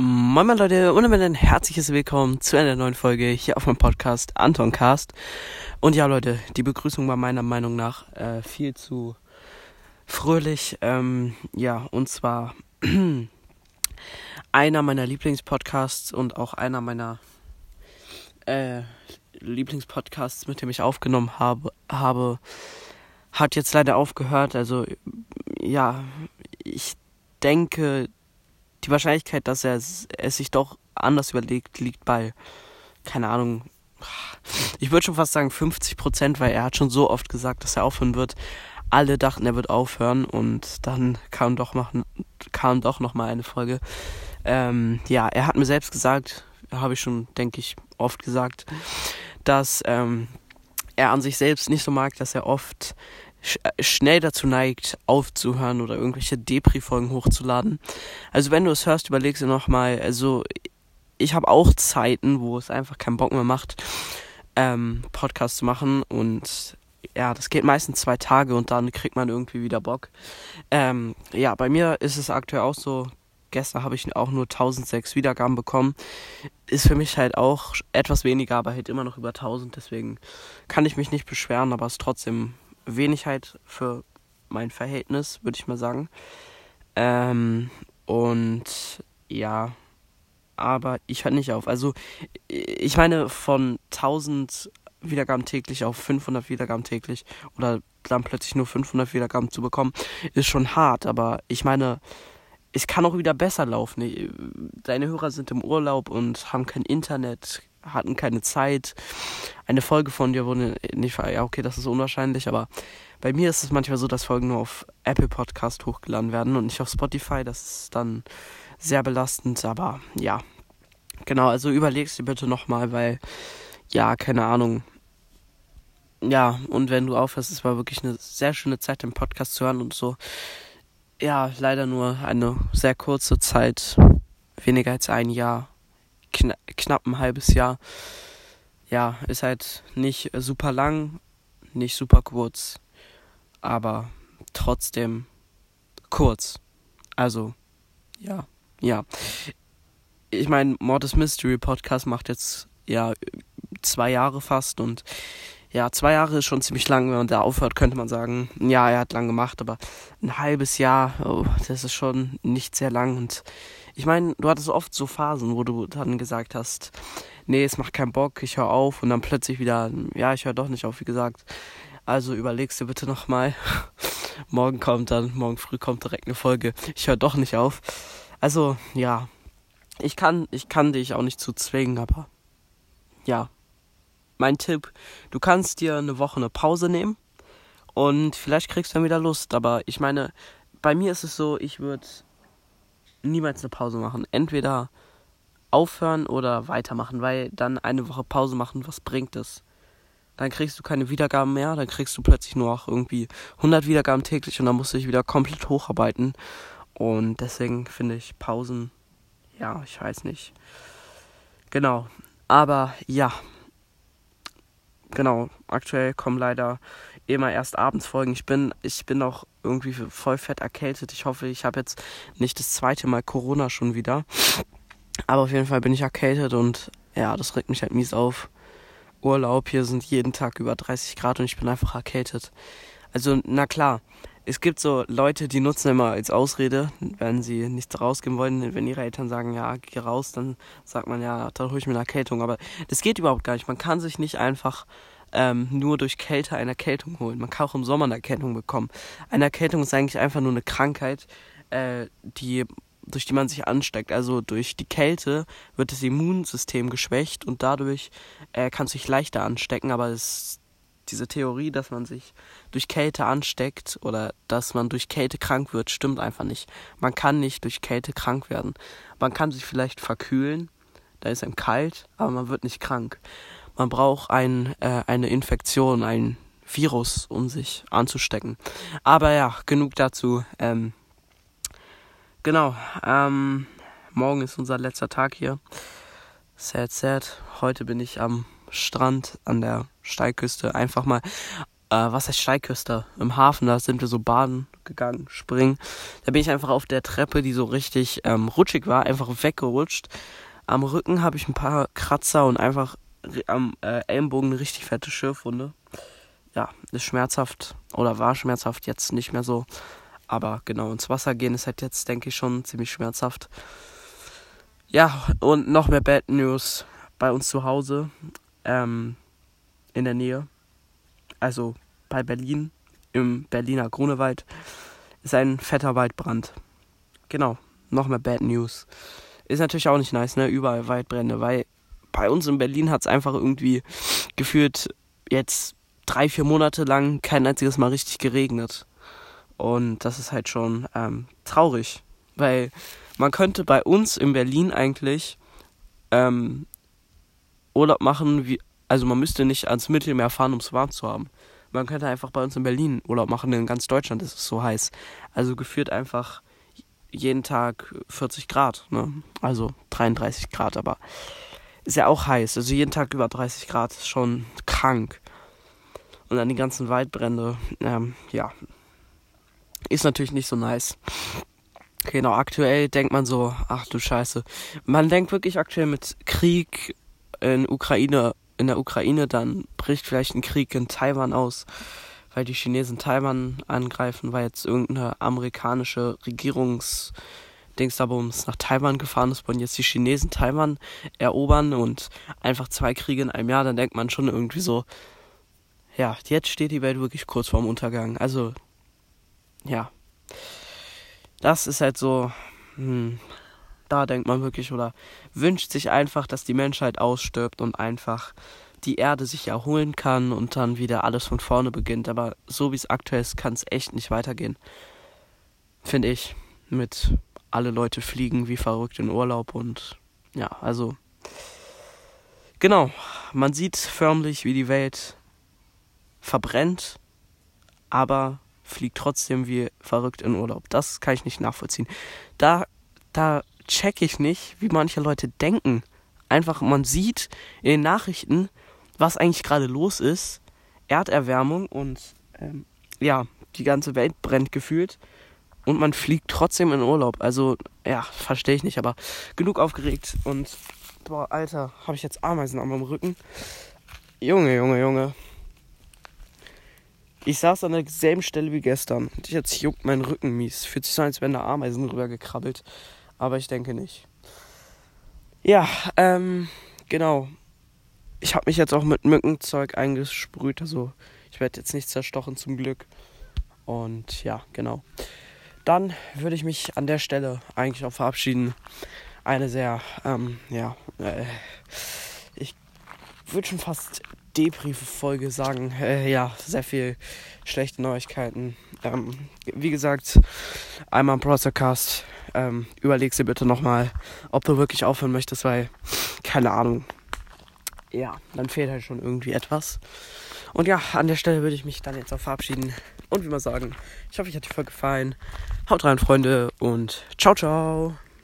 Moin Moin Leute und ein herzliches Willkommen zu einer neuen Folge hier auf meinem Podcast Anton Cast. Und ja Leute, die Begrüßung war meiner Meinung nach äh, viel zu fröhlich. Ähm, ja, und zwar einer meiner Lieblingspodcasts und auch einer meiner äh, Lieblingspodcasts, mit dem ich aufgenommen habe, habe, hat jetzt leider aufgehört. Also ja, ich denke, die Wahrscheinlichkeit, dass er es, sich doch anders überlegt, liegt bei, keine Ahnung, ich würde schon fast sagen 50 Prozent, weil er hat schon so oft gesagt, dass er aufhören wird. Alle dachten, er wird aufhören und dann kam doch noch, kam doch noch mal eine Folge. Ähm, ja, er hat mir selbst gesagt, habe ich schon, denke ich, oft gesagt, dass ähm, er an sich selbst nicht so mag, dass er oft sch äh, schnell dazu neigt, aufzuhören oder irgendwelche Depri-Folgen hochzuladen. Also wenn du es hörst, überlegst du nochmal, also ich habe auch Zeiten, wo es einfach keinen Bock mehr macht, ähm, Podcast zu machen und ja, das geht meistens zwei Tage und dann kriegt man irgendwie wieder Bock. Ähm, ja, bei mir ist es aktuell auch so, gestern habe ich auch nur 1006 Wiedergaben bekommen. Ist für mich halt auch etwas weniger, aber halt immer noch über 1000. Deswegen kann ich mich nicht beschweren, aber es ist trotzdem wenig halt für mein Verhältnis, würde ich mal sagen. Ähm, und ja, aber ich höre nicht auf. Also, ich meine, von 1000 Wiedergaben täglich auf 500 Wiedergaben täglich oder dann plötzlich nur 500 Wiedergaben zu bekommen, ist schon hart. Aber ich meine, es kann auch wieder besser laufen. Deine Hörer sind im Urlaub und haben kein Internet, hatten keine Zeit. Eine Folge von dir wurde nicht, ja, okay, das ist unwahrscheinlich, aber bei mir ist es manchmal so, dass Folgen nur auf Apple Podcast hochgeladen werden und nicht auf Spotify. Das ist dann sehr belastend, aber ja. Genau, also überlegst dir bitte nochmal, weil, ja, keine Ahnung. Ja, und wenn du aufhörst, es war wirklich eine sehr schöne Zeit, den Podcast zu hören und so. Ja, leider nur eine sehr kurze Zeit, weniger als ein Jahr kna knapp ein halbes Jahr. Ja, ist halt nicht super lang, nicht super kurz, aber trotzdem kurz. Also, ja, ja. Ich meine, Mortis Mystery Podcast macht jetzt ja zwei Jahre fast und ja, zwei Jahre ist schon ziemlich lang, wenn man da aufhört, könnte man sagen, ja, er hat lang gemacht, aber ein halbes Jahr, oh, das ist schon nicht sehr lang und ich meine, du hattest oft so Phasen, wo du dann gesagt hast, nee, es macht keinen Bock, ich höre auf und dann plötzlich wieder, ja, ich höre doch nicht auf, wie gesagt. Also überlegst du bitte nochmal. morgen kommt dann, morgen früh kommt direkt eine Folge. Ich höre doch nicht auf. Also, ja. Ich kann, ich kann dich auch nicht zu zwingen, aber ja. Mein Tipp, du kannst dir eine Woche eine Pause nehmen und vielleicht kriegst du dann wieder Lust. Aber ich meine, bei mir ist es so, ich würde niemals eine Pause machen. Entweder aufhören oder weitermachen, weil dann eine Woche Pause machen, was bringt es? Dann kriegst du keine Wiedergaben mehr, dann kriegst du plötzlich nur auch irgendwie 100 Wiedergaben täglich und dann musst du dich wieder komplett hocharbeiten. Und deswegen finde ich Pausen, ja, ich weiß nicht. Genau. Aber ja. Genau. Aktuell kommen leider immer erst abends Folgen. Ich bin, ich bin auch irgendwie voll fett erkältet. Ich hoffe, ich habe jetzt nicht das zweite Mal Corona schon wieder. Aber auf jeden Fall bin ich erkältet und ja, das regt mich halt mies auf. Urlaub, hier sind jeden Tag über 30 Grad und ich bin einfach erkältet. Also, na klar, es gibt so Leute, die nutzen immer als Ausrede, wenn sie nicht rausgehen wollen, wenn ihre Eltern sagen, ja, geh raus, dann sagt man, ja, dann hole ich mir eine Erkältung. Aber das geht überhaupt gar nicht. Man kann sich nicht einfach ähm, nur durch Kälte eine Erkältung holen. Man kann auch im Sommer eine Erkältung bekommen. Eine Erkältung ist eigentlich einfach nur eine Krankheit, äh, die durch die man sich ansteckt. Also durch die Kälte wird das Immunsystem geschwächt und dadurch äh, kann es sich leichter anstecken. Aber es, diese Theorie, dass man sich durch Kälte ansteckt oder dass man durch Kälte krank wird, stimmt einfach nicht. Man kann nicht durch Kälte krank werden. Man kann sich vielleicht verkühlen, da ist einem kalt, aber man wird nicht krank. Man braucht ein, äh, eine Infektion, ein Virus, um sich anzustecken. Aber ja, genug dazu. Ähm, genau, ähm, morgen ist unser letzter Tag hier. Sad, sad. Heute bin ich am Strand an der Steilküste. Einfach mal, äh, was heißt Steilküste? Im Hafen, da sind wir so baden gegangen, springen. Da bin ich einfach auf der Treppe, die so richtig ähm, rutschig war, einfach weggerutscht. Am Rücken habe ich ein paar Kratzer und einfach am äh, Ellenbogen eine richtig fette Schürfwunde. Ja, ist schmerzhaft oder war schmerzhaft, jetzt nicht mehr so. Aber genau, ins Wasser gehen ist halt jetzt, denke ich, schon ziemlich schmerzhaft. Ja, und noch mehr Bad News bei uns zu Hause. Ähm, in der Nähe. Also bei Berlin, im Berliner Grunewald, ist ein fetter Waldbrand. Genau, noch mehr Bad News. Ist natürlich auch nicht nice, ne? Überall Waldbrände, weil bei uns in Berlin hat es einfach irgendwie gefühlt jetzt drei, vier Monate lang kein einziges Mal richtig geregnet. Und das ist halt schon ähm, traurig, weil man könnte bei uns in Berlin eigentlich ähm, Urlaub machen, wie, also man müsste nicht ans Mittelmeer fahren, um es warm zu haben. Man könnte einfach bei uns in Berlin Urlaub machen, in ganz Deutschland ist es so heiß. Also geführt einfach jeden Tag 40 Grad, ne? Also 33 Grad, aber ist ja auch heiß. Also jeden Tag über 30 Grad ist schon krank. Und dann die ganzen Waldbrände, ähm, ja, ist natürlich nicht so nice. Genau, aktuell denkt man so, ach du Scheiße. Man denkt wirklich aktuell mit Krieg in Ukraine, in der Ukraine, dann bricht vielleicht ein Krieg in Taiwan aus, weil die Chinesen Taiwan angreifen, weil jetzt irgendeine amerikanische Regierungs nach Taiwan gefahren ist, wollen jetzt die Chinesen Taiwan erobern und einfach zwei Kriege in einem Jahr, dann denkt man schon irgendwie so, ja, jetzt steht die Welt wirklich kurz vorm Untergang. Also ja, das ist halt so, hm, da denkt man wirklich oder wünscht sich einfach, dass die Menschheit ausstirbt und einfach die Erde sich erholen kann und dann wieder alles von vorne beginnt. Aber so wie es aktuell ist, kann es echt nicht weitergehen. Finde ich. Mit alle Leute fliegen wie verrückt in Urlaub und ja, also genau, man sieht förmlich, wie die Welt verbrennt, aber fliegt trotzdem wie verrückt in Urlaub. Das kann ich nicht nachvollziehen. Da, da check ich nicht, wie manche Leute denken. Einfach, man sieht in den Nachrichten, was eigentlich gerade los ist. Erderwärmung und ähm, ja, die ganze Welt brennt gefühlt. Und man fliegt trotzdem in Urlaub. Also, ja, verstehe ich nicht, aber genug aufgeregt. Und, boah, Alter, habe ich jetzt Ameisen an meinem Rücken. Junge, Junge, Junge. Ich saß an derselben Stelle wie gestern. Und jetzt juckt mein Rücken mies. Fühlt sich so an, als wären da Ameisen rübergekrabbelt. Aber ich denke nicht. Ja, ähm, genau. Ich habe mich jetzt auch mit Mückenzeug eingesprüht. Also, ich werde jetzt nicht zerstochen zum Glück. Und ja, genau. Dann würde ich mich an der Stelle eigentlich auch verabschieden. Eine sehr, ähm, ja, äh, ich würde schon fast Debrief-Folge sagen. Äh, ja, sehr viel schlechte Neuigkeiten. Ähm, wie gesagt, einmal im Browsercast. Ähm, überleg dir bitte nochmal, ob du wirklich aufhören möchtest, weil, keine Ahnung. Ja, dann fehlt halt schon irgendwie etwas. Und ja, an der Stelle würde ich mich dann jetzt auch verabschieden. Und wie mal sagen, ich hoffe, euch hat die Folge gefallen. Haut rein, Freunde, und ciao, ciao.